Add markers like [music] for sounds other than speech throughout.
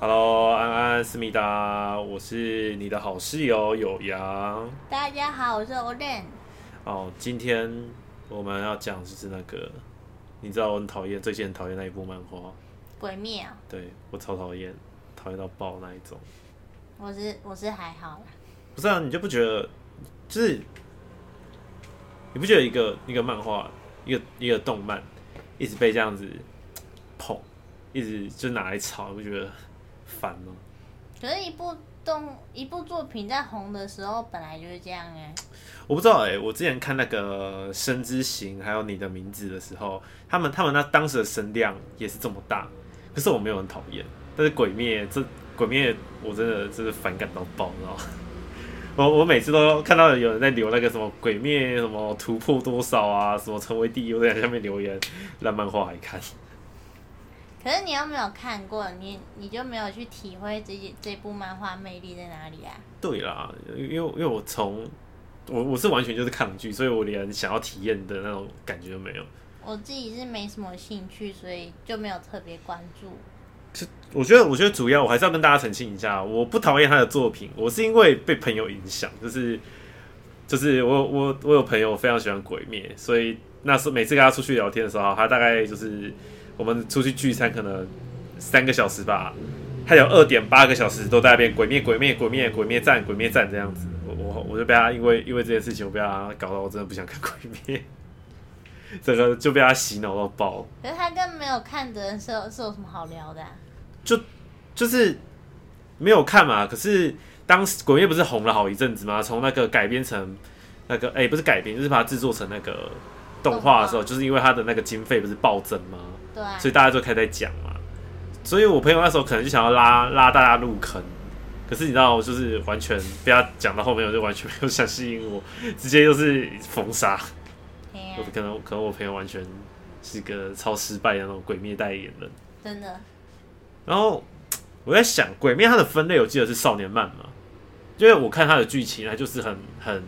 Hello，安安思密达，我是你的好室友有阳。大家好，我是 Oden。哦，今天我们要讲就是那个，你知道我很讨厌，最近很讨厌那一部漫画《鬼灭》啊。对，我超讨厌，讨厌到爆那一种。我是我是还好啦。不是啊，你就不觉得，就是你不觉得一个一个漫画，一个一个动漫，一直被这样子捧，一直就拿来炒，你不觉得烦吗？可是，一部动一部作品在红的时候，本来就是这样哎、欸。我不知道哎、欸，我之前看那个《声之行》还有《你的名字》的时候，他们他们那当时的声量也是这么大，可是我没有很讨厌。但是《鬼灭》这。鬼灭，我真的真的反感到爆，你知道吗？我我每次都看到有人在留那个什么鬼灭什么突破多少啊，什么成为第一，我在下面留言，烂漫画还看。可是你又没有看过，你你就没有去体会这这部漫画魅力在哪里啊？对啦，因为因为我从我我是完全就是抗拒，所以我连想要体验的那种感觉都没有。我自己是没什么兴趣，所以就没有特别关注。我觉得，我觉得主要我还是要跟大家澄清一下，我不讨厌他的作品，我是因为被朋友影响，就是就是我我我有朋友非常喜欢鬼灭，所以那时候每次跟他出去聊天的时候，他大概就是我们出去聚餐可能三个小时吧，他有二点八个小时都在那边鬼灭鬼灭鬼灭鬼灭战鬼灭战这样子，我我我就被他因为因为这件事情，我被他搞到我真的不想看鬼灭，[laughs] 这个就被他洗脑到爆。可是他跟没有看的人是有是有什么好聊的？就就是没有看嘛，可是当时鬼灭不是红了好一阵子吗？从那个改编成那个哎、欸，不是改编，就是把它制作成那个动画的时候，就是因为它的那个经费不是暴增吗？对，所以大家就开始在讲嘛。所以我朋友那时候可能就想要拉拉大家入坑，可是你知道，就是完全被他讲到后面，我就完全没有想吸引我，直接就是封杀。我可能可能我朋友完全是个超失败的那种鬼灭代言人，真的。然后 [tsk] 我在想，《鬼灭》它的分类我记得是少年漫嘛，因为我看它的剧情，它就是很很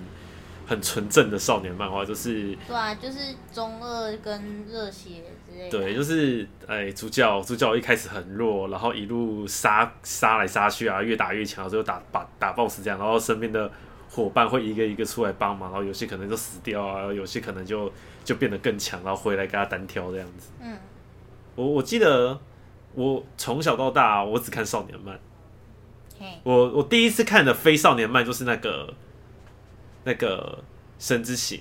很纯正的少年漫画，就是对啊，就是中二跟热血之类的。对，就是哎，主角主角一开始很弱，然后一路杀杀来杀去啊，越打越强，最后打打打 BOSS 这样，然后身边的伙伴会一个一个出来帮忙，然后有些可能就死掉啊，然后有些可能就就变得更强，然后回来跟他单挑这样子。嗯，我我记得。我从小到大，我只看少年漫。我我第一次看的非少年漫就是那个那个《生之行》，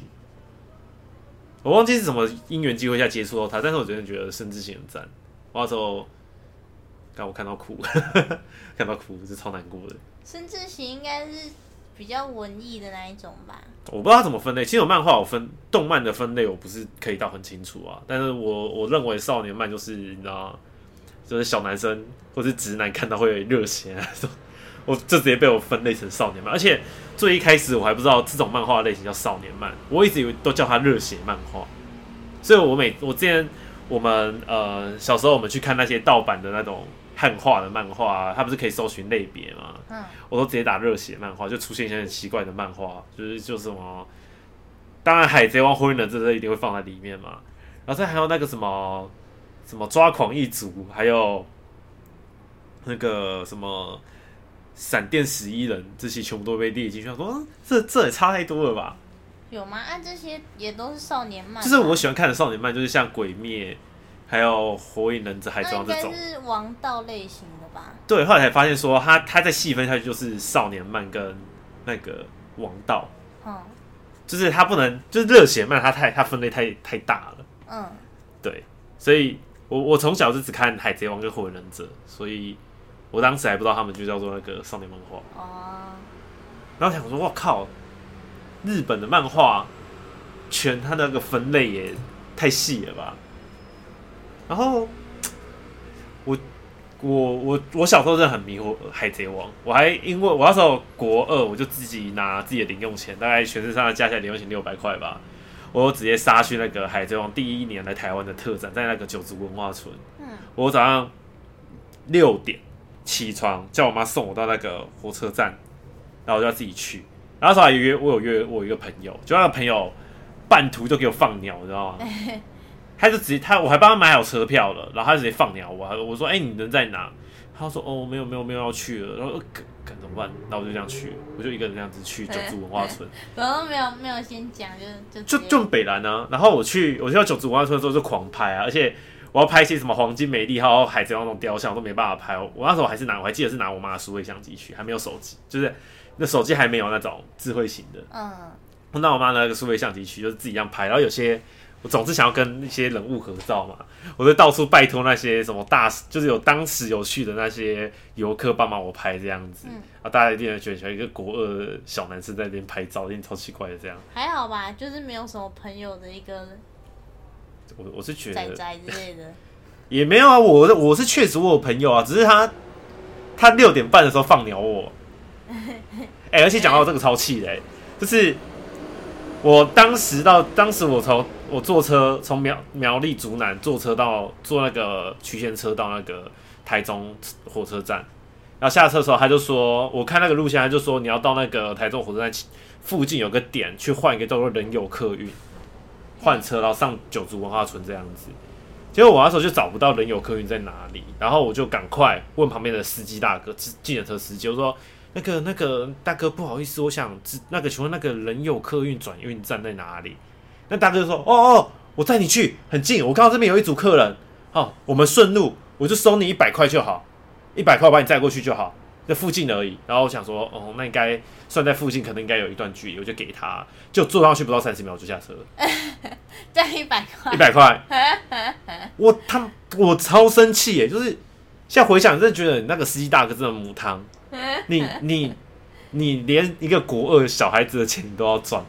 我忘记是什么因缘机会下接触到他，但是我真的觉得《生之行》很赞。我那时候刚我看到哭，[laughs] 看到哭是超难过的。《生之行》应该是比较文艺的那一种吧？我不知道他怎么分类。其实有漫画，我分动漫的分类，我不是可以到很清楚啊。但是我我认为少年漫就是你知道。就是小男生或是直男看到会热血啊，[laughs] 我就直接被我分类成少年漫，而且最一开始我还不知道这种漫画类型叫少年漫，我一直以为都叫它热血漫画，所以我每我之前我们呃小时候我们去看那些盗版的那种汉化的漫画啊，它不是可以搜寻类别吗？嗯，我都直接打热血漫画，就出现一些很奇怪的漫画，就是就是什么，当然海贼王、火影忍者这一定会放在里面嘛，然后再还有那个什么。什么抓狂一族，还有那个什么闪电十一人，这些全部都被列进去。说、啊，这这也差太多了吧？有吗？啊，这些也都是少年漫。就是我喜欢看的少年漫，就是像鬼灭，还有火影忍者、海贼王这种。是王道类型的吧？对，后来才发现说，他他在细分下去就是少年漫跟那个王道。嗯，就是他不能，就是热血漫，他太他分类太太大了。嗯，对，所以。我我从小就只看海贼王跟火影忍者，所以我当时还不知道他们就叫做那个少年漫画。哦。然后想说，我靠，日本的漫画，全它那个分类也太细了吧。然后我我我我小时候真的很迷惑海贼王，我还因为我那时候国二，我就自己拿自己的零用钱，大概全身上下加起来零用钱六百块吧。我直接杀去那个《海贼王》第一年来台湾的特展，在那个九族文化村。嗯，我早上六点起床，叫我妈送我到那个火车站，然后我就要自己去。然后那时候还约我有约我一个朋友，就那个朋友半途就给我放鸟，你知道吗？[laughs] 他就直接他我还帮他买好车票了，然后他直接放鸟我，我说哎、欸、你人在哪？他说哦没有没有没有要去了，然后怎么办？那我就这样去，我就一个人这样子去九族文化村，[laughs] 然后没有没有先讲就就就就北兰啊，然后我去我去到九族文化村的时候就狂拍啊，而且我要拍一些什么黄金美丽还有海贼王那种雕像我都没办法拍，我那时候还是拿我还记得是拿我妈的数位相机去，还没有手机，就是那手机还没有那种智慧型的，嗯，我拿我妈那个数位相机去，就是自己这样拍，然后有些。我总是想要跟一些人物合照嘛，我就到处拜托那些什么大，就是有当时有趣的那些游客帮忙我拍这样子，嗯、啊，大家一定会觉得一个国二的小男生在那边拍照，一定超奇怪的这样。还好吧，就是没有什么朋友的一个，我我是觉得仔仔之类的，[laughs] 也没有啊，我我是确实我有朋友啊，只是他他六点半的时候放鸟我，[laughs] 哎、欸，而且讲到这个超气的、欸，就是我当时到当时我从。我坐车从苗苗栗竹南坐车到坐那个曲线车到那个台中火车站，然后下车的时候他就说，我看那个路线他就说你要到那个台中火车站附近有个点去换一个叫做人有客运换车，然后上九族文化村这样子。结果我那时候就找不到人有客运在哪里，然后我就赶快问旁边的司机大哥，计程车司机，我说那个那个大哥不好意思，我想知那个请问那个人有客运转运站在哪里？那大哥就说：“哦哦，我带你去，很近。我看到这边有一组客人，好，我们顺路，我就收你一百块就好，一百块我把你载过去就好，在附近而已。然后我想说，哦，那应该算在附近，可能应该有一段距离，我就给他，就坐上去不到三十秒就下车了。[laughs] 这一百块，一百块，[laughs] 我他我超生气耶！就是现在回想，真的觉得你那个司机大哥真的母汤，你你你连一个国二小孩子的钱你都要赚。”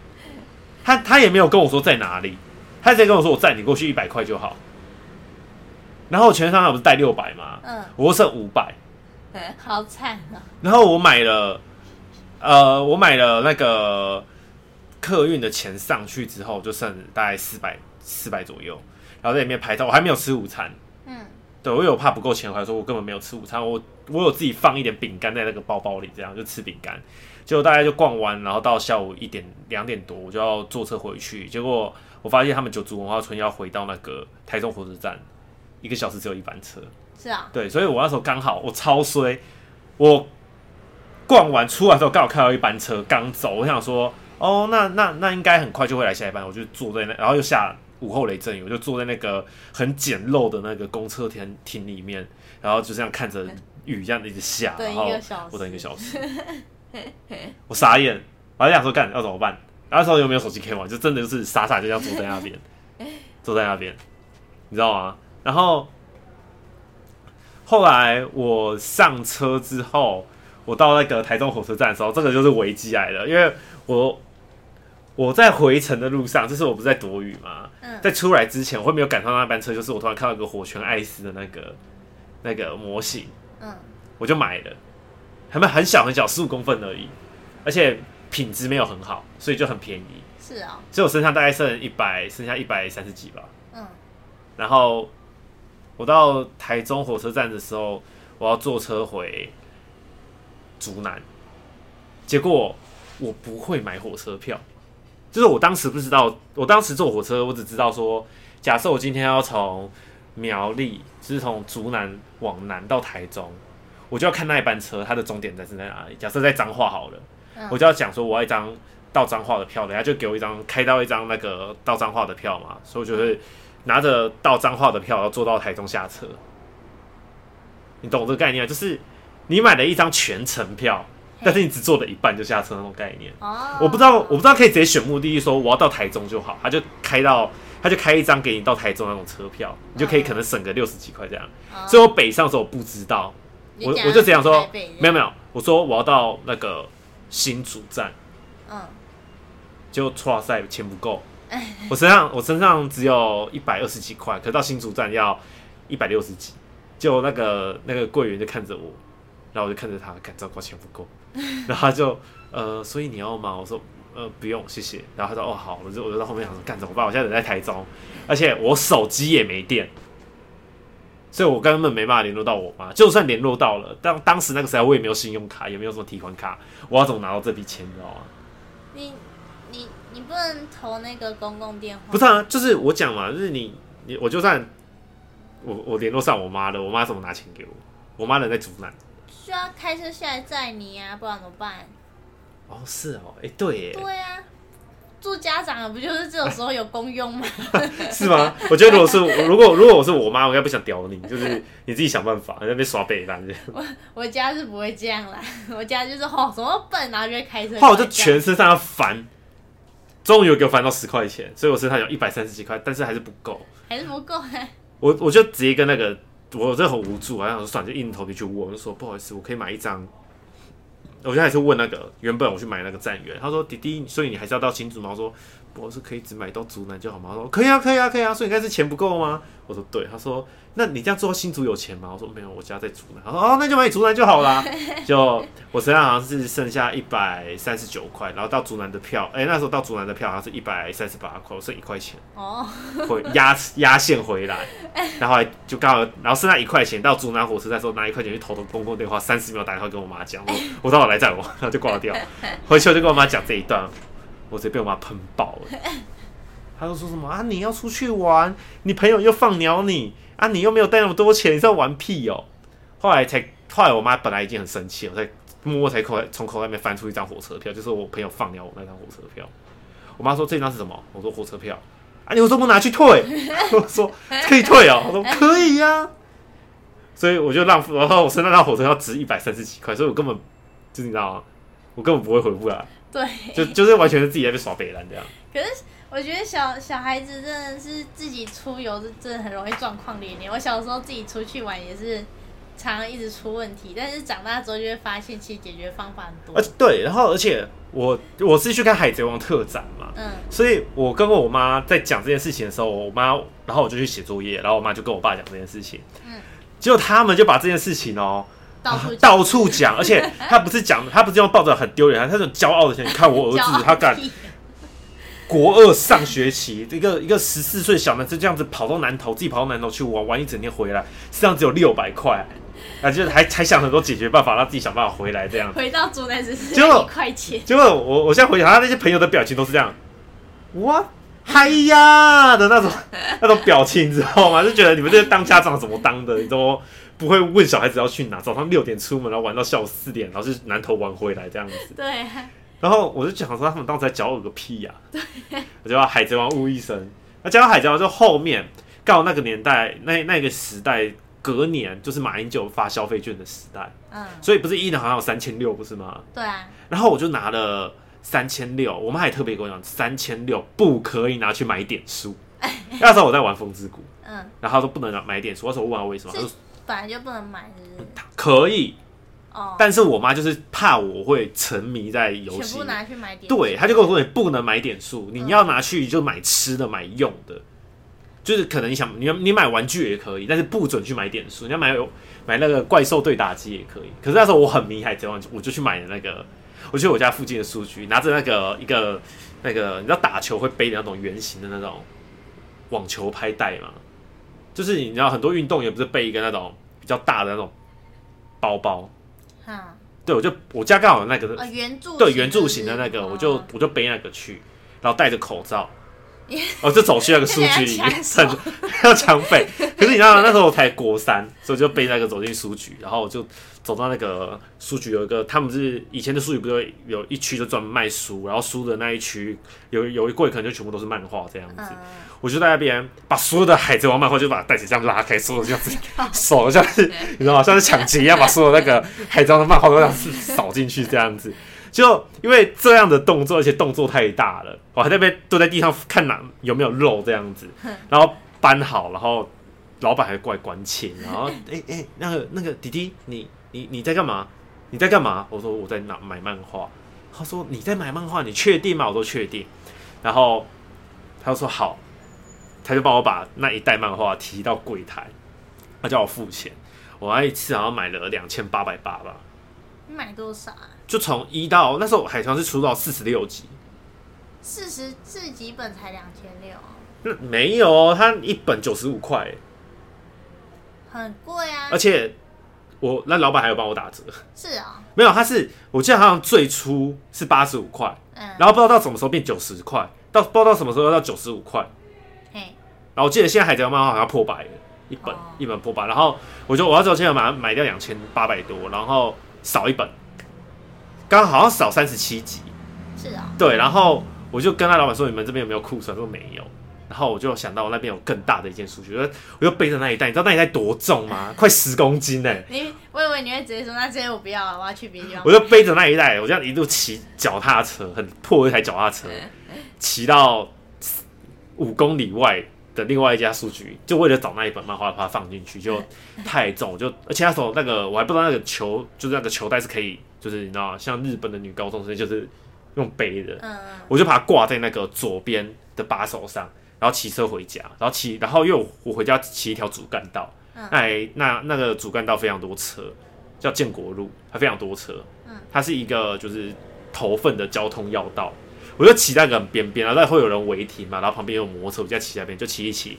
他他也没有跟我说在哪里，他直接跟我说我载你过去一百块就好。然后全身上不是带六百吗？嗯，我剩五百，嗯，好惨啊。然后我买了，呃，我买了那个客运的钱上去之后，就剩大概四百四百左右。然后在里面拍照，我还没有吃午餐。嗯，对，我有怕不够钱，我还说我根本没有吃午餐，我我有自己放一点饼干在那个包包里，这样就吃饼干。结果大家就逛完，然后到下午一点两点多，我就要坐车回去。结果我发现他们九族文化村要回到那个台中火车站，一个小时只有一班车。是啊，对，所以我那时候刚好我超衰，我逛完出来之后刚好看到一班车刚走，我想说哦，那那那应该很快就会来下一班，我就坐在那，然后又下午后雷阵雨，我就坐在那个很简陋的那个公车亭亭里面，然后就这样看着雨这样一直下，然后我等一个小时。[laughs] 我傻眼，我还想说干要怎么办？那时候又没有手机可以玩，就真的就是傻傻就这样坐在那边，[laughs] 坐在那边，你知道吗？然后后来我上车之后，我到那个台中火车站的时候，这个就是危机来了，因为我我在回程的路上，就是我不是在躲雨吗？在出来之前，我会没有赶上那班车，就是我突然看到一个火拳艾斯的那个那个模型，我就买了。很很小很小，十五公分而已，而且品质没有很好，所以就很便宜。是啊，所以我身上大概剩一百，剩下一百三十几吧。嗯，然后我到台中火车站的时候，我要坐车回竹南，结果我不会买火车票，就是我当时不知道，我当时坐火车，我只知道说，假设我今天要从苗栗，就是从竹南往南到台中。我就要看那一班车，它的终点站是在哪里？假设在彰化好了，嗯、我就要讲说我要一张到彰化的票，人家就给我一张开到一张那个到彰化的票嘛，所以我就会拿着到彰化的票，要坐到台中下车。你懂这个概念？就是你买了一张全程票，但是你只坐了一半就下车那种概念。哦，我不知道，我不知道可以直接选目的地，说我要到台中就好，他就开到他就开一张给你到台中那种车票，你就可以可能省个六十几块这样。哦、所以我北上的时候我不知道。我我就只想说，没有没有，我说我要到那个新竹站，嗯，结果哇塞，钱不够，[laughs] 我身上我身上只有一百二十几块，可到新竹站要一百六十几，就那个那个柜员就看着我，然后我就看着他，看糟糕，钱不够，[laughs] 然后他就呃，所以你要吗？我说呃不用，谢谢。然后他说哦好，我就我就到后面想说干怎么办？我现在人在台中，而且我手机也没电。所以我根本没办法联络到我妈，就算联络到了，当当时那个时候我也没有信用卡，也没有什么提款卡，我要怎么拿到这笔钱，你知道吗？你你你不能投那个公共电话？不是啊，就是我讲嘛，就是你你我就算我我联络上我妈了，我妈怎么拿钱给我？我妈人在竹南，需要开车下来载你啊，不然怎么办？哦，是哦，哎、欸，对耶，对呀、啊，做家长的不就是这种时候有功用吗？[laughs] 是吗？我觉得如果是如果如果我是我妈，我应该不想屌你，就是 [laughs] 你自己想办法，在那边耍北烂。我我家是不会这样啦，我家就是吼什么笨，然后就会开车，后来我就全身上下烦，终于有给我翻到十块钱，所以我身上有一百三十几块，但是还是不够，还是不够哎。[laughs] 我我就直接跟那个我真的很无助，好像算就硬着头皮去问，我就说不好意思，我可以买一张。我现在还是问那个原本我去买那个站员，他说弟弟，所以你还是要到新竹吗？我说我是可以只买到竹南就好吗？他说可以啊，可以啊，可以啊。所以应该是钱不够吗？我说对。他说那你这样做新竹有钱吗？我说没有，我家在竹南。他说哦，那就买竹南就好啦。[laughs] 就我身上好像是剩下一百三十九块，然后到竹南的票，哎、欸，那时候到竹南的票好像是一百三十八块，我剩一块钱哦，回压 [laughs] 压线回来，然后就刚好，然后剩下一块钱到竹南火车站时候拿一块钱去投投公共电话，三十秒打电话跟我妈讲，我我到我来载我，然后就挂掉。回去我就跟我妈讲这一段。我直接被我妈喷爆了，她就说什么啊？你要出去玩，你朋友又放鸟你啊？你又没有带那么多钱，你在玩屁哦！后来才，后来我妈本来已经很生气了，我才默默才口从口袋里面翻出一张火车票，就是我朋友放鸟我那张火车票。我妈说，这张是什么？我说火车票啊，你为什么不拿去退？我 [laughs] 说可以退哦，我说可以呀、啊。所以我就浪费，然后我身上那张火车票值一百三十几块，所以我根本就是你知道吗？我根本不会回不来。对，就就是完全是自己在被耍白烂这样。可是我觉得小小孩子真的是自己出游，真的很容易状况连连。我小时候自己出去玩也是常常一直出问题，但是长大之后就会发现，其实解决方法很多。而对，然后而且我我是去看海贼王特展嘛，嗯，所以我跟我妈在讲这件事情的时候，我妈，然后我就去写作业，然后我妈就跟我爸讲这件事情，嗯，结果他们就把这件事情哦。到处讲，而且他不是讲，他不是用抱着很丢脸，他是很骄傲的想。你看我儿子，[laughs] 他敢国二上学期，一个一个十四岁小男生这样子跑到南投，自己跑到南投去玩玩一整天回来，身上只有六百块，啊，就是还还想很多解决办法，让自己想办法回来这样子。回到竹南只是一块钱。结果我我现在回想他那些朋友的表情都是这样，哇嗨呀的那种那种表情，你知道吗？就觉得你们这些当家长怎么当的，你都。不会问小孩子要去哪，早上六点出门，然后玩到下午四点，然后是南投玩回来这样子。对。然后我就想说他们当时在教我个屁呀、啊！对。我就叫海贼王误一生。那讲到海贼王，就后面刚好那个年代，那那个时代隔年就是马英九发消费券的时代。嗯。所以不是一年好像有三千六，不是吗？对啊。然后我就拿了三千六，我妈还特别跟我讲，三千六不可以拿去买点数。[laughs] 那时候我在玩风之谷。嗯。然后他说不能买点数，那时候我问他为什么？他说。本来就不能买是不是？可以，哦，但是我妈就是怕我会沉迷在游戏，全部拿去买点。对，她就跟我说，你不能买点数，你要拿去就买吃的、买用的，就是可能你想你你买玩具也可以，但是不准去买点数。你要买买那个怪兽对打机也可以。可是那时候我很迷海贼王，我就去买了那个，我去我家附近的书局，拿着那个一个那个你知道打球会背的那种圆形的那种网球拍带嘛？就是你知道很多运动员不是背一个那种比较大的那种包包，哈，对，我就我家刚好有那个圆柱对圆柱形的那个，我就我就背那个去，然后戴着口罩，我就走去那个书局里面，要抢匪。[laughs] [laughs] 可是你知道那时候我才国三，所以就背那个走进书局，然后我就。走到那个书局，有一个他们是以前的书局，不是有一区就专门卖书，然后书的那一区有有一柜可能就全部都是漫画这样子。嗯、我就在那边把所有的海贼王漫画就把袋子这样拉开，所有这样子 [laughs] 手像是你知道吗？像是抢劫一样，把所有那个海贼王的漫画都这样子扫进去这样子。就因为这样的动作，而且动作太大了，我还在被蹲在地上看哪有没有肉这样子，然后搬好，然后老板还过来关切，然后哎 [laughs] 哎、欸欸、那个那个弟弟你。你你在干嘛？你在干嘛？我说我在拿买漫画。他说你在买漫画，你确定吗？我说确定。然后他就说好，他就帮我把那一袋漫画提到柜台，他叫我付钱。我那一次好像买了两千八百八吧。你买多少啊？就从一到那时候海豚是出到四十六集，四十四集本才两千六。那没有，他一本九十五块，很贵啊，而且。我那老板还有帮我打折，是啊、哦，没有，他是我记得好像最初是八十五块，嗯，然后不知道到什么时候变九十块，到不知道到什么时候要到九十五块，嘿，然后我记得现在海贼王漫画好像破百了，一本、哦、一本破百，然后我就我要走，现在买买掉两千八百多，然后少一本，刚刚好像少三十七集。是啊。对，然后我就跟他老板说：“你们这边有没有库存？”说没有。然后我就想到我那边有更大的一件数据，我就背着那一袋，你知道那一袋多重吗？[laughs] 快十公斤呢、欸！你我以为你会直接说，那这些我不要了，我要去别地方。我就背着那一袋，我这样一路骑脚踏车，很破一台脚踏车，骑到五公里外的另外一家书局，就为了找那一本漫画，把它放进去，就太重，就而且那时候那个我还不知道那个球，就是那个球袋是可以，就是你知道，像日本的女高中生就是用背的，我就把它挂在那个左边的把手上。然后骑车回家，然后骑，然后因为我回家骑一条主干道，嗯、那那那个主干道非常多车，叫建国路，它非常多车，嗯，它是一个就是头份的交通要道，我就骑在那个边边，然后会有人违停嘛，然后旁边有摩托车，我就骑在那边就骑一骑，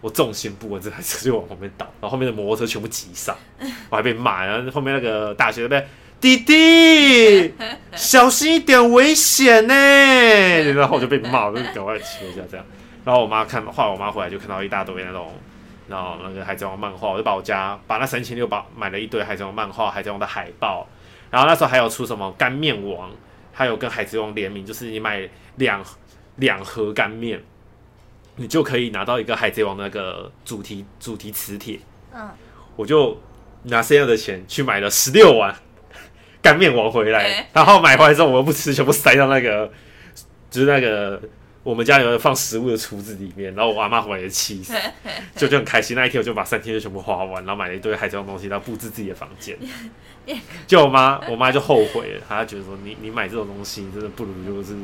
我重心不稳，这台车就往旁边倒，然后后面的摩托车全部挤上，[laughs] 我还被骂，然后后面那个大学那边。弟弟，小心一点，危险呢！然后我就被骂，我就赶快骑回家这样。然后我妈看，后来我妈回来就看到一大堆那种，然后那个海贼王漫画，我就把我家把那三千六百买了一堆海贼王漫画、海贼王的海报。然后那时候还有出什么干面王，还有跟海贼王联名，就是你买两两盒干面，你就可以拿到一个海贼王的那个主题主题磁铁。嗯，我就拿剩下的钱去买了十六碗。干面王回来，然后买回来之后我又不吃，全部塞到那个，就是那个我们家有放食物的橱子里面。然后我阿妈回来也气死，[laughs] 就就很开心。那一天我就把三天就全部花完，然后买了一堆海贼王东西，然后布置自己的房间。[laughs] 就我妈，我妈就后悔了，她觉得说你你买这种东西，真的不如就是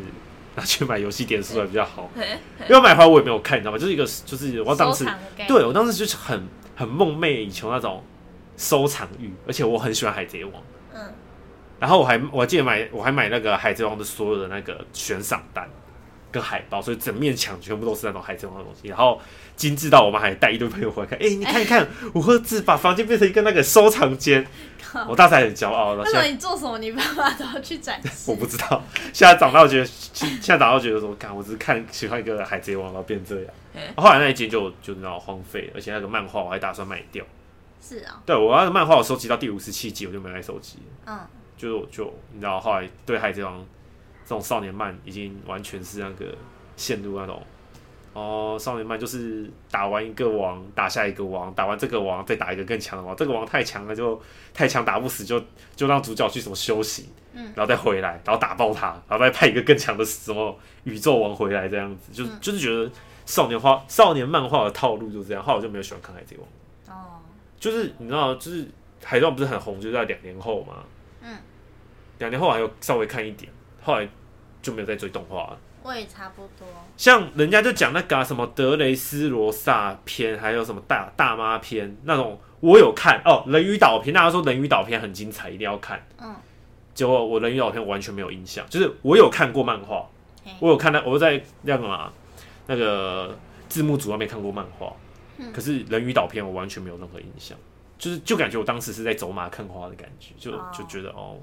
拿去买游戏点数还比较好。[laughs] 因为买回来我也没有看，你知道吗？就是一个就是我当时对我当时就是很很梦寐以求那种收藏欲，而且我很喜欢海贼王。嗯。然后我还我还记得买我还买那个海贼王的所有的那个悬赏单跟海报，所以整面墙全部都是那种海贼王的东西。然后精致到我们还带一堆朋友回来看，哎，你看一看，[laughs] 我何止把房间变成一个那个收藏间？我当时还很骄傲。那时候你做什么？你爸妈都要去展示？[laughs] 我不知道。现在长大我觉得，现在长大我觉得说，看，我只是看喜欢一个海贼王，然后变这样。后来那一间就就那种荒废，而且那个漫画我还打算卖掉。是啊。对，我那个漫画我收集到第五十七集，我就没来收集。嗯。就就你知道，后来对海贼王这种少年漫已经完全是那个陷入那种哦，少年漫就是打完一个王，打下一个王，打完这个王再打一个更强的王，这个王太强了就太强打不死，就 [laughs] 就让主角去什么休息，嗯，然后再回来，然后打爆他，然后再派一个更强的什么宇宙王回来这样子，就就是觉得少年画少年漫画的套路就是这样，后来我就没有喜欢看海贼王哦，就是你知道，就是海贼王不是很红，就在两年后嘛。嗯，两年后还有稍微看一点，后来就没有再追动画了。我也差不多。像人家就讲那个、啊、什么德雷斯罗萨篇，还有什么大大妈篇那种，我有看哦。人鱼岛篇，大家说人鱼岛篇很精彩，一定要看。嗯。结果我人鱼岛篇完全没有印象，就是我有看过漫画，我有看到我在那个嘛那个字幕组外面看过漫画，嗯、可是人鱼岛篇我完全没有任何印象。就是就感觉我当时是在走马看花的感觉，就就觉得哦，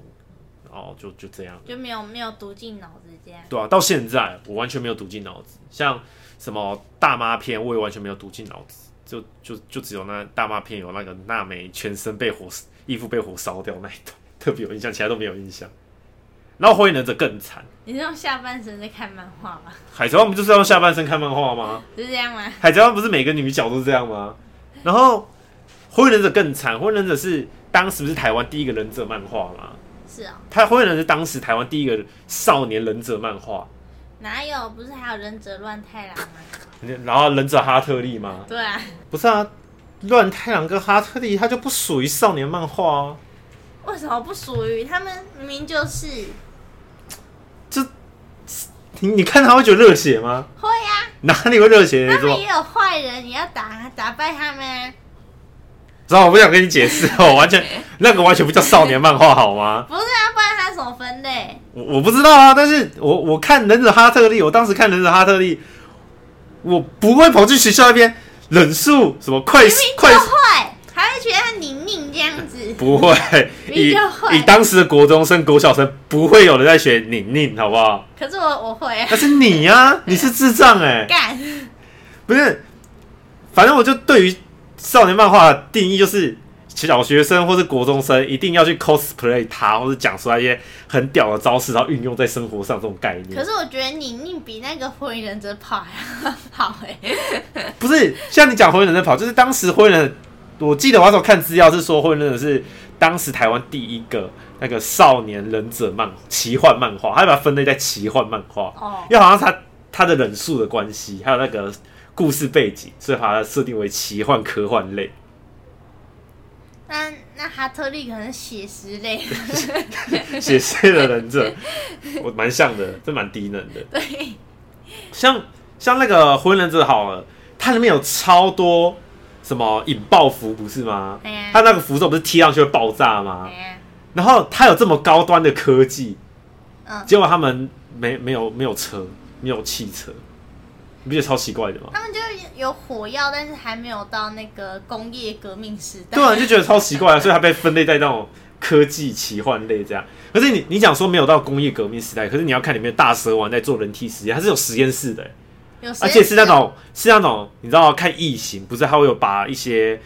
哦，就就这样，就没有没有读进脑子这样。对啊，到现在我完全没有读进脑子，像什么大妈片我也完全没有读进脑子，就就就只有那大妈片有那个娜美全身被火衣服被火烧掉那一段特别有印象，其他都没有印象。然后火影忍者更惨，你是用下半身在看漫画吗？[laughs] 海贼王不就是要用下半身看漫画吗？[laughs] 是这样吗？海贼王不是每个女角都是这样吗？然后。火影忍者更惨，火影忍者是当时不是台湾第一个忍者漫画吗？是啊、哦，他火影忍者是当时台湾第一个少年忍者漫画。哪有？不是还有忍者乱太郎吗？然后忍者哈特利吗？对啊，不是啊，乱太郎跟哈特利他就不属于少年漫画啊。为什么不属于？他们明明就是。这，你你看他会觉得热血吗？会呀、啊。哪里会热血？他们也有坏人，你要打打败他们。然后我不想跟你解释哦，[laughs] 完全那个完全不叫少年漫画好吗？不是啊，不然它什么分类？我我不知道啊，但是我我看忍者哈特利，我当时看忍者哈特利，我不会跑去学校那边忍术什么快快快，还会觉得他宁宁这样子，不会以以当时的国中生、国小生不会有人在学宁宁，好不好？可是我我会，但是你呀、啊，你是智障哎、欸，干。不是，反正我就对于少年漫画的定义就是。小学生或是国中生一定要去 cosplay 他，或者讲出来一些很屌的招式，然后运用在生活上这种概念。可是我觉得你你比那个火影忍者跑还好哎、欸。不是，像你讲火影忍者跑，就是当时火影忍，我记得我那时候看资料是说火影忍者是当时台湾第一个那个少年忍者漫奇幻漫画，他把它分类在奇幻漫画。哦。因为好像他他的忍术的关系，还有那个故事背景，所以把它设定为奇幻科幻类。那那哈特利可能是写实类，[laughs] 写实的忍者，我蛮像的，这蛮低能的。对，像像那个火影忍者好了，它里面有超多什么引爆符，不是吗？它那个符咒不是踢上去会爆炸吗？然后它有这么高端的科技，结果他们没没有没有车，没有汽车。你不觉得超奇怪的吗？他们就有火药，但是还没有到那个工业革命时代。对啊，就觉得超奇怪啊，所以它被分类在那种科技奇幻类这样。可是你你讲说没有到工业革命时代，可是你要看里面大蛇丸在做人体实验，它是有实验室的，而且是那种是那种你知道看异形，不是还会有把一些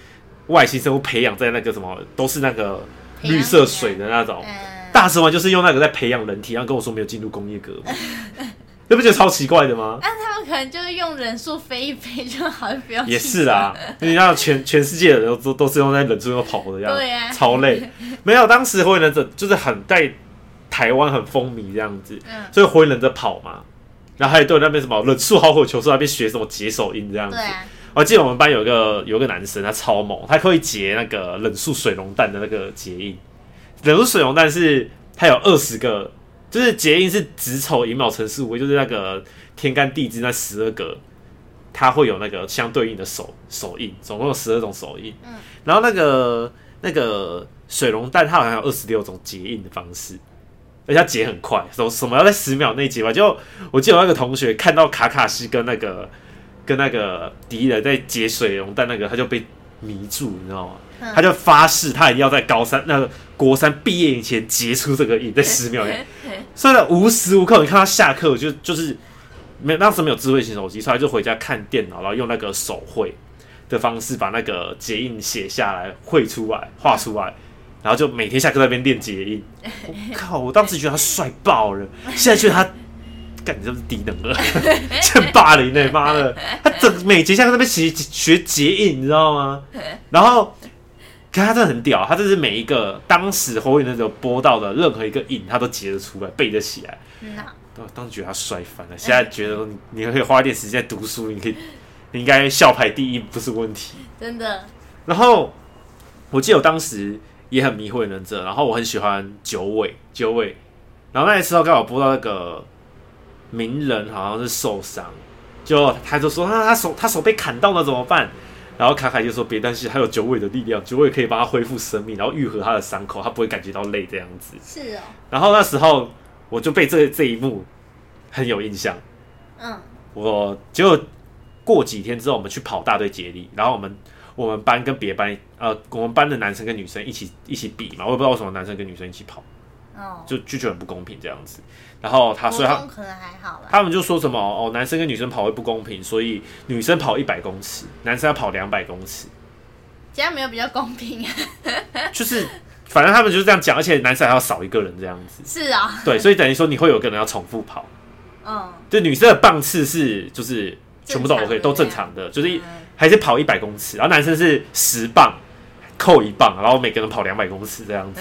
外星生物培养在那个什么，都是那个绿色水的那种。大蛇丸就是用那个在培养人体，然后跟我说没有进入工业革命。[laughs] 那不觉得超奇怪的吗？可能就是用忍术飞一飞就好，不要。也是啦，你知道全全世界的人都都是用在忍术中跑的样子，对啊，超累。没有，当时火影忍者就是很在台湾很风靡这样子，嗯，所以火影忍者跑嘛，然后还有对那边什么忍术好火球，术那边学什么解手印这样子。我记得我们班有个有个男生，他超猛，他可以结那个忍术水龙弹的那个结印。忍术水龙弹是他有二十个。就是结印是子丑寅卯辰巳午未，就是那个天干地支那十二格，它会有那个相对应的手手印，总共有十二种手印。嗯，然后那个那个水龙蛋，它好像有二十六种结印的方式，而且它结很快，什什么要在十秒内结完。就我记得我那个同学看到卡卡西跟那个跟那个敌人在结水龙蛋，那个他就被迷住，你知道吗？他就发誓，他一定要在高三那个国三毕业以前结出这个印，在十秒内。[laughs] 所以呢，无时无刻你看他下课就就是没当时没有智慧型手机，所以就回家看电脑，然后用那个手绘的方式把那个结印写下来，绘出来，画出来，然后就每天下课在那边练结印。[laughs] 我靠！我当时觉得他帅爆了，现在觉得他。干你这是低能儿，[laughs] 欠霸凌呢！妈的，他整每节下课在那边学学结印，你知道吗？[laughs] 然后，看他真的很屌，他就是每一个当时火影忍者播到的任何一个影，他都截得出来，背得起来。嗯、当时觉得他帅翻了，现在觉得你可以花一点时间读书，你可以，你应该校排第一不是问题。真的。然后，我记得我当时也很迷火影忍者，然后我很喜欢九尾，九尾。然后那时候刚好播到那个。鸣人好像是受伤，就他就说啊，他手他手被砍到了怎么办？然后卡卡就说别担心，还有九尾的力量，九尾可以帮他恢复生命，然后愈合他的伤口，他不会感觉到累这样子。是哦。然后那时候我就被这这一幕很有印象。嗯。我结果过几天之后，我们去跑大队接力，然后我们我们班跟别班呃，我们班的男生跟女生一起一起比嘛，我也不知道为什么男生跟女生一起跑。哦。就就觉得很不公平这样子。然后他说他可能还好啦，他们就说什么哦，男生跟女生跑会不公平，所以女生跑一百公尺，男生要跑两百公尺，这样没有比较公平啊。[laughs] 就是反正他们就是这样讲，而且男生还要少一个人这样子。是啊，对，所以等于说你会有个人要重复跑。嗯，就女生的棒次是就是全部都 OK，都正常的，就是还是跑一百公尺，然后男生是十棒扣一棒，然后每个人跑两百公尺这样子。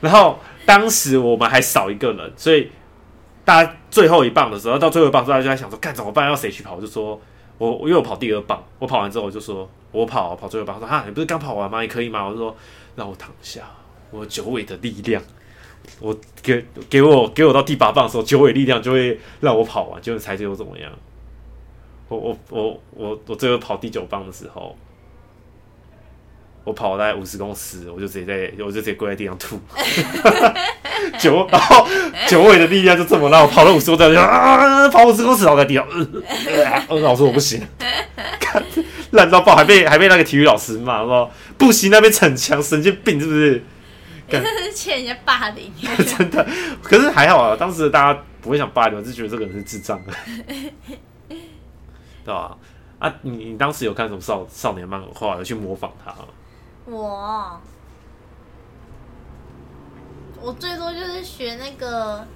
然后当时我们还少一个人，所以。大家最后一棒的时候，到最后一棒，大家就在想说，干怎么办？要谁去跑？我就说，我因为我跑第二棒，我跑完之后我就说，我跑跑最后一棒。他说哈，你不是刚跑完吗？你可以吗？我就说，让我躺下，我九尾的力量，我给给我给我到第八棒的时候，九尾力量就会让我跑完。结果猜最后怎么样？我我我我我最后跑第九棒的时候。我跑大概五十公尺，我就直接在，我就直接跪在地上吐。[laughs] 九，然后九尾的力量就这么让我跑了五十公尺，啊，跑五十公尺，倒在地上。呃，老师我不行，看烂到爆，还被还被那个体育老师骂说不行，那边逞强，神经病是不是？真的是欠人家霸凌。[laughs] 真的，可是还好啊，当时大家不会想霸凌，我是觉得这个人是智障的，[laughs] 对吧？啊，你你当时有看什么少少年漫画，有去模仿他吗？我我最多就是学那个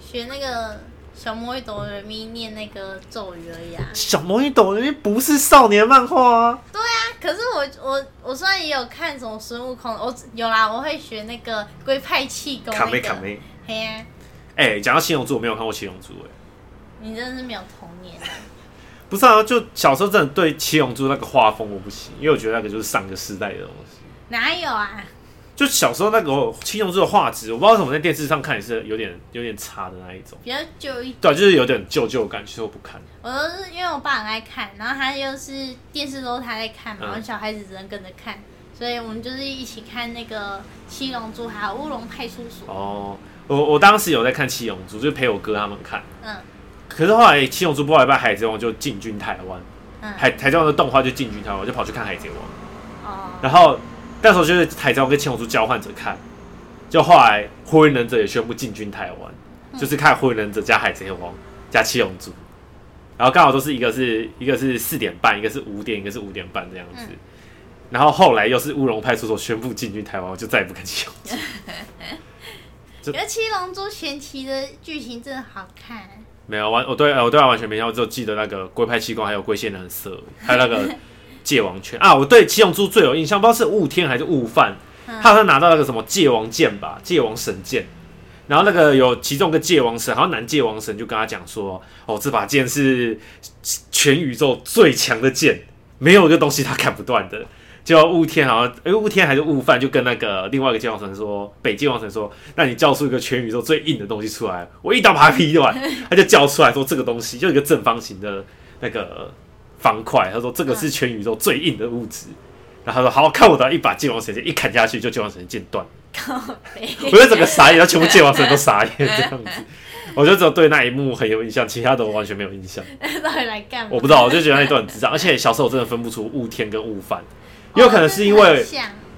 学那个小魔女哆瑞咪念那个咒语而已啊。小魔女哆瑞咪不是少年漫画啊。对啊，可是我我我虽然也有看什么孙悟空，我有啦，我会学那个龟派气功、那个。卡梅卡梅。嘿啊。哎、欸，讲到七龙珠，我没有看过七龙珠哎。你真的是没有童年。[laughs] 不是啊，就小时候真的对七龙珠那个画风我不行，因为我觉得那个就是上个时代的东西。哪有啊？就小时候那个七龙珠的画质，我不知道为什么在电视上看也是有点有点差的那一种。比较旧一点。对，就是有点旧旧感，其实我不看。我都是因为我爸很爱看，然后他又是电视都他在看嘛，然后小孩子只能跟着看，嗯，所以我们就是一起看那个七龙珠，还有乌龙派出所。哦，我我当时有在看七龙珠，就陪我哥他们看。嗯。可是后来七龙珠播到一半，海贼王就进军台湾，嗯，海海贼王的动画就进军台湾，我就跑去看海贼王。哦。然后那时候就是海贼王跟七龙珠交换着看，就后来火影忍者也宣布进军台湾，嗯，就是看火影忍者加海贼王加七龙珠，然后刚好都是一个是一个是四点半，一个是五点，一个是五点半这样子。嗯，然后后来又是乌龙派出所宣布进军台湾，我就再也不看七龙珠。[laughs] 觉得七龙珠前期的剧情真的好看。没有完，我对我对他完全没印象，我只有记得那个龟派气功，还有龟仙人很色，还有那个界王拳啊。我对七龙珠最有印象，不知道是悟天还是悟饭，他好像拿到那个什么界王剑吧，界王神剑。然后那个有其中一个界王神，好像男界王神就跟他讲说：“哦，这把剑是全宇宙最强的剑，没有一个东西他砍不断的。”就悟天好像，哎，悟天还是悟饭，就跟那个另外一个界王神说，北界王神说，那你叫出一个全宇宙最硬的东西出来，我一刀把它劈断。他就叫出来说，这个东西就一个正方形的那个方块，他说这个是全宇宙最硬的物质。然后他说好，看我的一把剑王神剑一砍下去，就剑王神剑断。我觉得整个傻眼，然后全部剑王神都傻眼这样子。我就只有对那一幕很有印象，其他的我完全没有印象。[laughs] 到底来干嘛？我不知道，我就觉得那一段很智障，[laughs] 而且小时候我真的分不出悟天跟悟饭。有可能是因为，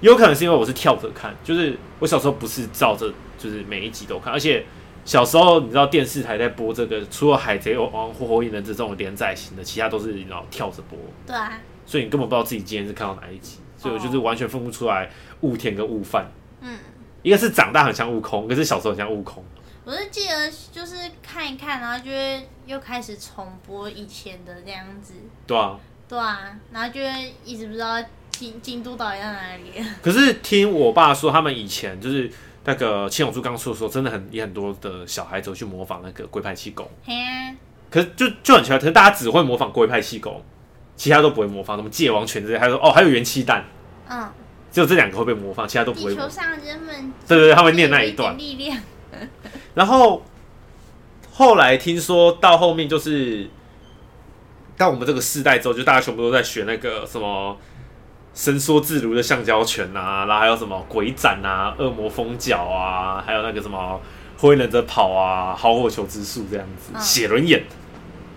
有可能是因为我是跳着看，就是我小时候不是照着，就是每一集都看，而且小时候你知道电视台在播这个，除了海贼王或火影忍者这种连载型的，其他都是你知道跳着播，对啊，所以你根本不知道自己今天是看到哪一集，所以我就是完全分不出来悟天跟悟饭，嗯，一个是长大很像悟空，一个是小时候很像悟空。我是记得就是看一看，然后就会又开始重播以前的这样子，对啊，对啊，然后就会一直不知道。进进度到底在哪里？[laughs] 可是听我爸说，他们以前就是那个七龙珠刚出的时候，真的很也很多的小孩子去模仿那个龟派气功。可是就就很奇怪，可是大家只会模仿龟派气功，其他都不会模仿，什么界王拳之类。还说哦，还有元气弹，嗯，只有这两个会被模仿，其他都不会。地球上人们对对对，他会念那一段力量。[laughs] 然后后来听说到后面就是到我们这个世代之后，就大家全部都在学那个什么。伸缩自如的橡胶拳啊，然后还有什么鬼斩啊、恶魔风脚啊，还有那个什么火影忍者跑啊、好火球之术这样子。写轮眼，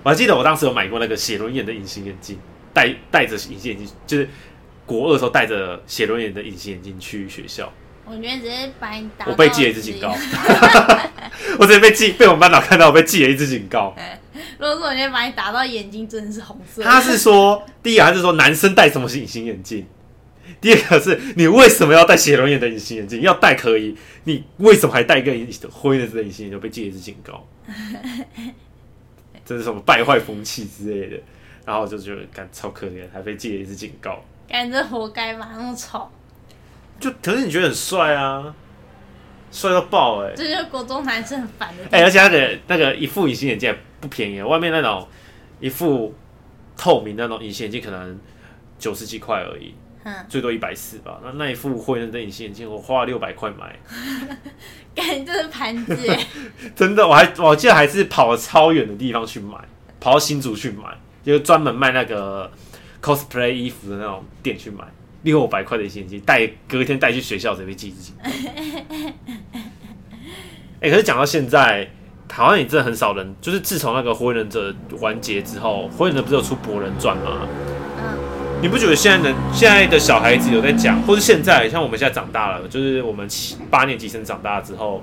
我还记得我当时有买过那个写轮眼的隐形眼镜，戴戴着隐形眼镜，就是国二的时候戴着写轮眼的隐形眼镜去学校。我觉得直接把你打，我被记了一次警告。[laughs] 我直接被记，被我们班长看到，我被记了一次警告。如果说我今天把你打到眼睛真的是红色。他是说，第一个还是说男生戴什么隐形眼镜？第二个是你为什么要戴写轮眼的隐形眼镜？要戴可以，你为什么还戴一个灰的隐形眼镜？被记了一次警告。[laughs] 这是什么败坏风气之类的？然后我就觉得，干超可怜，还被记了一次警告。感觉活该吧，那么丑。就可是你觉得很帅啊，帅到爆哎、欸！这就是国中男生很烦的。哎、欸，而且那个那个一副隐形眼镜不便宜，外面那种一副透明的那种隐形眼镜可能九十几块而已，嗯，最多一百四吧。那那一副灰人的隐形眼镜我花了六百块买，感觉就是盘子哎！[laughs] 真的，我还我记得还是跑了超远的地方去买，跑到新竹去买，就专门卖那个 cosplay 衣服的那种店去买。六百块的隐形眼镜，带隔天带去学校，准备寄自己。哎，可是讲到现在，好像也真的很少人，就是自从那个《火影忍者》完结之后，《火影忍者》不是有出《博人传》吗？嗯。你不觉得现在的现在的小孩子有在讲，或是现在像我们现在长大了，就是我们七八年级生长大之后，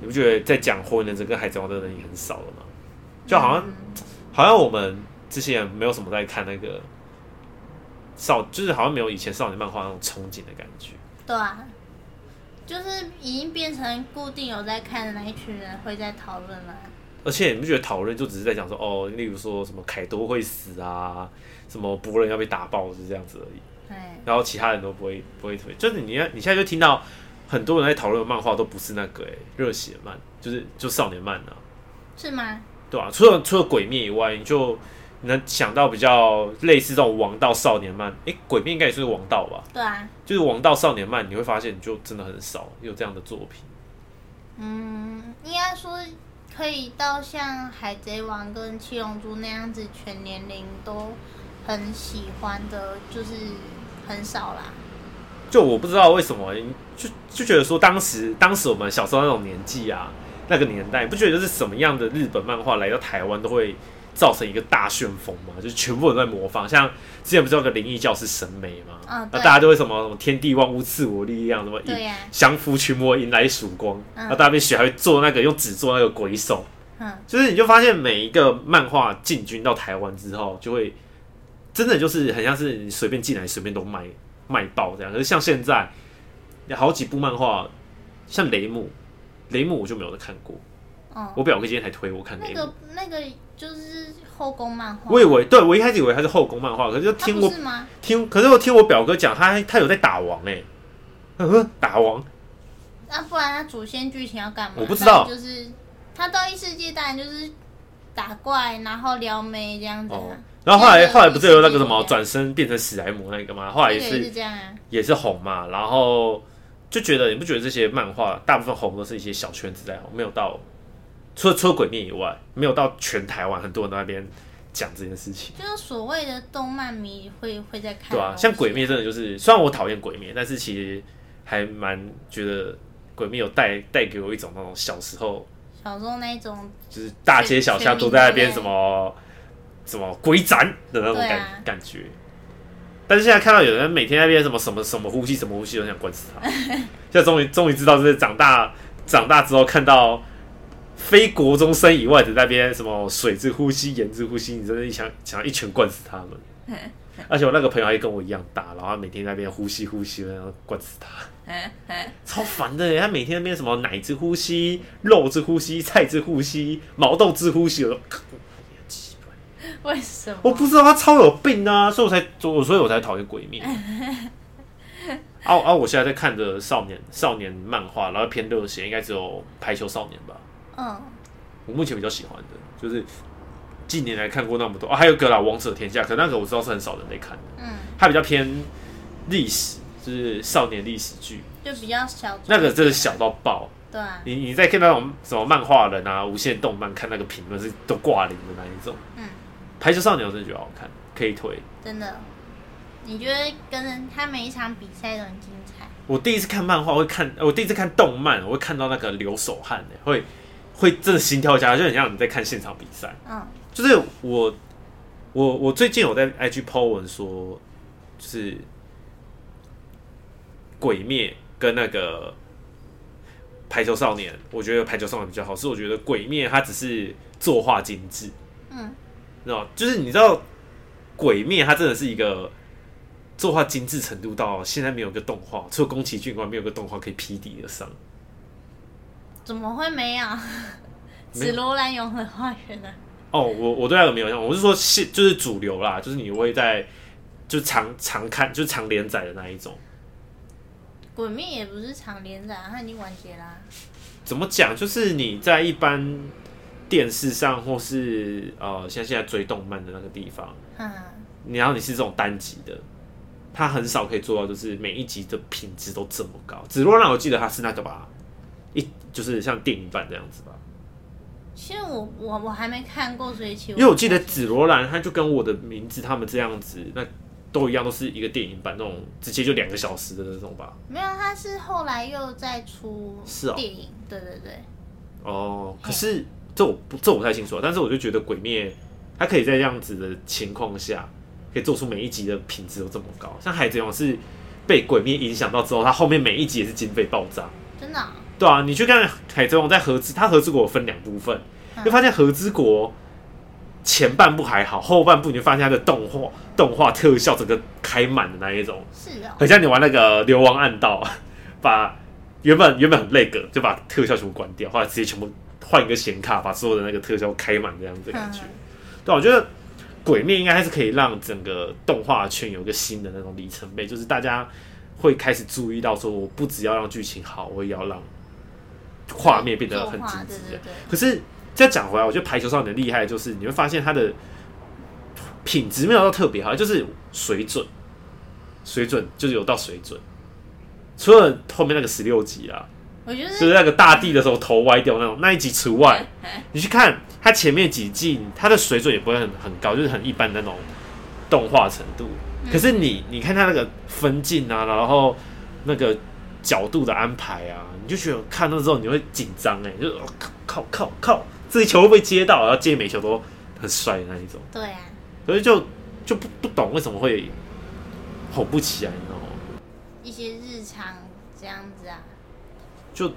你不觉得在讲《火影忍者》跟《海贼王》的人也很少了吗？就好像，好像我们之前没有什么在看那个少，就是好像没有以前少年漫画那种憧憬的感觉。对啊，就是已经变成固定有在看的那一群人会在讨论了。而且你不觉得讨论就只是在讲说哦，例如说什么凯多会死啊，什么博人要被打爆是这样子而已。对。然后其他人都不会不会推，就是你你现在就听到很多人在讨论的漫画都不是那个哎热血漫，就是就少年漫啊。是吗？对啊，除了除了鬼灭以外，你就能想到比较类似这种王道少年漫。哎，鬼灭应该也是王道吧？对啊。就是王道少年漫，你会发现就真的很少有这样的作品。嗯，应该说。可以到像《海贼王》跟《七龙珠》那样子，全年龄都很喜欢的，就是很少啦。就我不知道为什么，就就觉得说，当时当时我们小时候那种年纪啊，那个年代，不觉得就是什么样的日本漫画来到台湾都会造成一个大旋风嘛？就是全部人都在模仿，像之前不是有个灵异教师审美嘛？那大家都会什么什么天地万物赐我力量，什么以降服群魔迎来曙光，然后大家被学还会做那个用纸做那个鬼手，嗯，就是你就发现每一个漫画进军到台湾之后，就会真的就是很像是你随便进来随便都卖卖爆这样。可是像现在有好几部漫画，像雷姆，雷姆我就没有看过。哦，我表哥今天才推我看那个那个就是后宫漫画。我以为，对我一开始以为他是后宫漫画，可是就听我听，可是我听我表哥讲，他他有在打王哎，打王。那不然他主线剧情要干嘛？我不知道，就是他到异世界当然就是打怪，然后撩妹这样子。然后后来后来不是有那个什么转身变成史莱姆那个吗？后来也是这样啊，也是红嘛。然后就觉得你不觉得这些漫画大部分红都是一些小圈子在红，没有到。除了除了鬼灭以外，没有到全台湾很多人都在那边讲这件事情。就是所谓的动漫迷会会在看。对啊，像鬼灭真的就是，虽然我讨厌鬼灭，但是其实还蛮觉得鬼灭有带带给我一种那种小时候小时候那一种，就是大街小巷都在那边什么什么鬼斩的那种感、啊、感觉。但是现在看到有人每天在那边什么什么什么呼吸什么呼吸都想灌死他，[laughs] 现在终于终于知道，就是长大长大之后看到。非国中生以外的那边什么水之呼吸、盐之呼吸，你真的想想一拳灌死他们。[laughs] 而且我那个朋友还跟我一样大，然后他每天在那边呼吸呼吸，然后灌死他，[laughs] 超烦的。他每天那边什么奶之呼吸、肉之呼吸、菜之呼吸、毛豆之呼吸，我都奇怪。为什么？我不知道他超有病啊，所以我才所以我才讨厌鬼灭。[laughs] 啊啊！我现在在看的少年少年漫画，然后偏热血，应该只有排球少年吧。嗯，我目前比较喜欢的就是近年来看过那么多啊，还有个啦《王者天下》，可那个我知道是很少人在看的。嗯，它比较偏历史，就是少年历史剧，就比较小。那个真的小到爆。对啊，你你在看那种什么漫画人啊、无限动漫看那个评论是都挂零的那一种。嗯，排球少年我真的觉得好看，可以推。真的，你觉得跟他每一场比赛都很精彩？我第一次看漫画会看，我第一次看动漫我会看到那个流手汗的会。会真的心跳加，就很像你在看现场比赛。嗯，就是我，我，我最近有在 IG po 文说，就是鬼灭跟那个排球少年，我觉得排球少年比较好。是我觉得鬼灭它只是作画精致，嗯，知道就是你知道鬼灭它真的是一个作画精致程度到现在没有个动画，除了宫崎骏以外，没有个动画可以匹敌而上。怎么会没有？紫罗兰永恒花园呢？哦，我我对那个没有印象，我是说现就是主流啦，就是你会在就常常看，就是常连载的那一种。鬼灭也不是常连载，它已经完结啦。怎么讲？就是你在一般电视上，或是呃，像现在追动漫的那个地方，嗯，然后你是这种单集的，它很少可以做到，就是每一集的品质都这么高。紫罗兰，我记得它是那个吧。一就是像电影版这样子吧。其实我我我还没看过，所以其实因为我记得紫罗兰，它就跟我的名字他们这样子，那都一样，都是一个电影版那种，直接就两个小时的那种吧。没有，它是后来又再出是电影，哦、对对对。哦，可是这我不这我不太清楚，但是我就觉得鬼灭它可以在这样子的情况下，可以做出每一集的品质都这么高。像海贼王是被鬼灭影响到之后，它后面每一集也是经费爆炸，真的、哦。对啊，你去看《海贼王》在合资，它合资国分两部分，会、嗯、发现合资国前半部还好，后半部你就发现它的动画动画特效整个开满的那一种，是哦，很像你玩那个流亡暗道，把原本原本很累个，就把特效全部关掉，后来直接全部换一个显卡，把所有的那个特效开满这样子的感觉。嗯、对，我觉得鬼灭应该还是可以让整个动画圈有一个新的那种里程碑，就是大家会开始注意到说，我不只要让剧情好，我也要让画面变得很精致。可是。再讲回来，我觉得排球少年厉害就是你会发现他的品质没有到特别好，就是水准，水准就是有到水准。除了后面那个十六集啊，我觉得就是那个大地的时候头歪掉那种那一集除外，[laughs] 你去看他前面几季，他的水准也不会很很高，就是很一般的那种动画程度。可是你你看他那个分镜啊，然后那个角度的安排啊，你就觉得看到之后你会紧张哎，就靠靠靠靠。这一球会不会接到？然后接每球都很帅的那一种。对啊，所以就就不不懂为什么会红不起来，你知道吗？一些日常这样子啊，就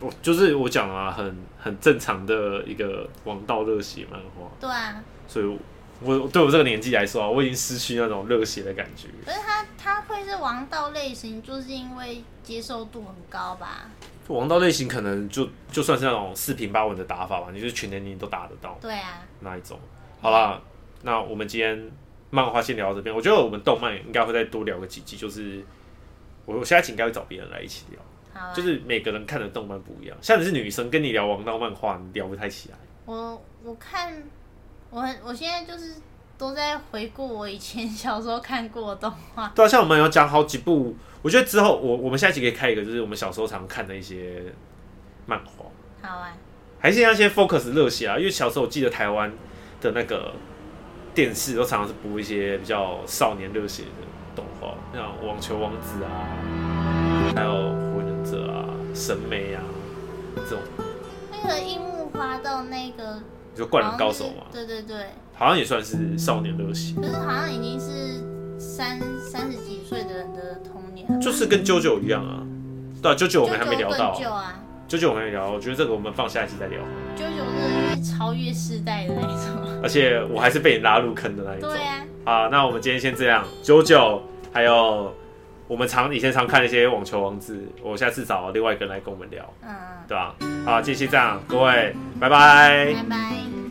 我就是我讲啊，很很正常的一个王道热血漫画。对啊，所以我，我对我这个年纪来说啊，我已经失去那种热血的感觉。可是他他会是王道类型，就是因为接受度很高吧？王道类型可能就就算是那种四平八稳的打法吧，你就是全年龄都打得到。对啊，那一种。好啦，那我们今天漫画先聊到这边。我觉得我们动漫应该会再多聊个几集，就是我我下一期应该会找别人来一起聊。就是每个人看的动漫不一样，像你是女生，跟你聊王道漫画，你聊不太起来。我我看我我现在就是都在回顾我以前 [laughs] 小时候看过的动画。对啊，像我们有讲好几部。我觉得之后我我们下一期可以开一个，就是我们小时候常看的一些漫画。好啊，还是那些 focus 热血啊，因为小时候我记得台湾的那个电视都常常是播一些比较少年热血的动画，像《网球王子》啊，还有《火影忍者》啊，《神美》啊这种。那个樱木花道那个，就《灌篮高手》嘛。对对对。好像也算是少年热血。可是好像已经是三三十几岁的人的童年。就是跟 JoJo 一样啊，对啊，JoJo 我们还没聊到。啊，JoJo 我们还没聊，我觉得这个我们放下一期再聊。JoJo 是超越世代的那一种，而且我还是被你拉入坑的那一种。对啊。好，那我们今天先这样，JoJo 还有我们常以前常看一些网球王子，我下次找另外一个人来跟我们聊，嗯，对吧？好，继续这样，各位，拜拜。拜拜。